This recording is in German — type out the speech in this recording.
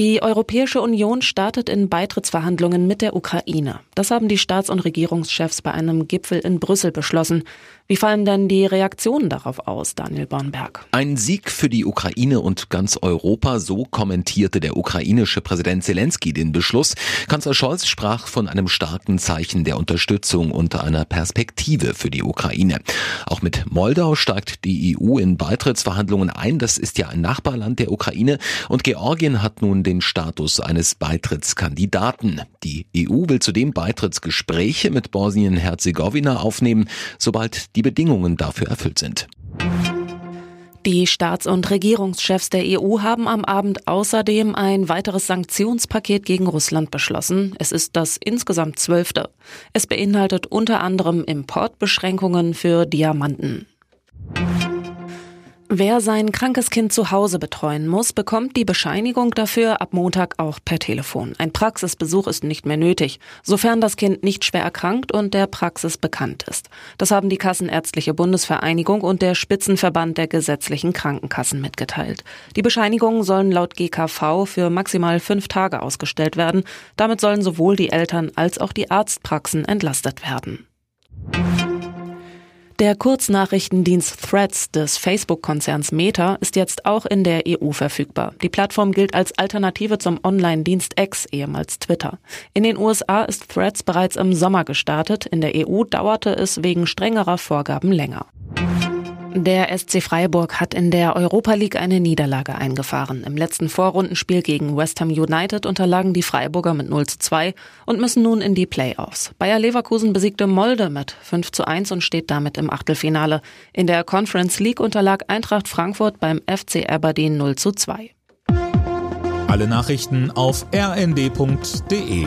Die Europäische Union startet in Beitrittsverhandlungen mit der Ukraine. Das haben die Staats- und Regierungschefs bei einem Gipfel in Brüssel beschlossen. Wie fallen denn die Reaktionen darauf aus, Daniel Bornberg? Ein Sieg für die Ukraine und ganz Europa, so kommentierte der ukrainische Präsident Zelensky den Beschluss. Kanzler Scholz sprach von einem starken Zeichen der Unterstützung und einer Perspektive für die Ukraine. Auch mit Moldau steigt die EU in Beitrittsverhandlungen ein. Das ist ja ein Nachbarland der Ukraine und Georgien hat nun den Status eines Beitrittskandidaten. Die EU will zudem Beitrittsgespräche mit Bosnien-Herzegowina aufnehmen, sobald die Bedingungen dafür erfüllt sind. Die Staats- und Regierungschefs der EU haben am Abend außerdem ein weiteres Sanktionspaket gegen Russland beschlossen. Es ist das insgesamt zwölfte. Es beinhaltet unter anderem Importbeschränkungen für Diamanten. Wer sein krankes Kind zu Hause betreuen muss, bekommt die Bescheinigung dafür ab Montag auch per Telefon. Ein Praxisbesuch ist nicht mehr nötig, sofern das Kind nicht schwer erkrankt und der Praxis bekannt ist. Das haben die Kassenärztliche Bundesvereinigung und der Spitzenverband der gesetzlichen Krankenkassen mitgeteilt. Die Bescheinigungen sollen laut GKV für maximal fünf Tage ausgestellt werden. Damit sollen sowohl die Eltern als auch die Arztpraxen entlastet werden. Der Kurznachrichtendienst Threads des Facebook-Konzerns Meta ist jetzt auch in der EU verfügbar. Die Plattform gilt als Alternative zum Online-Dienst X, ehemals Twitter. In den USA ist Threads bereits im Sommer gestartet. In der EU dauerte es wegen strengerer Vorgaben länger. Der SC Freiburg hat in der Europa League eine Niederlage eingefahren. Im letzten Vorrundenspiel gegen West Ham United unterlagen die Freiburger mit 0 zu 2 und müssen nun in die Playoffs. Bayer Leverkusen besiegte Molde mit 5 zu 1 und steht damit im Achtelfinale. In der Conference League unterlag Eintracht Frankfurt beim FC Aberdeen 0 zu 2. Alle Nachrichten auf rnd.de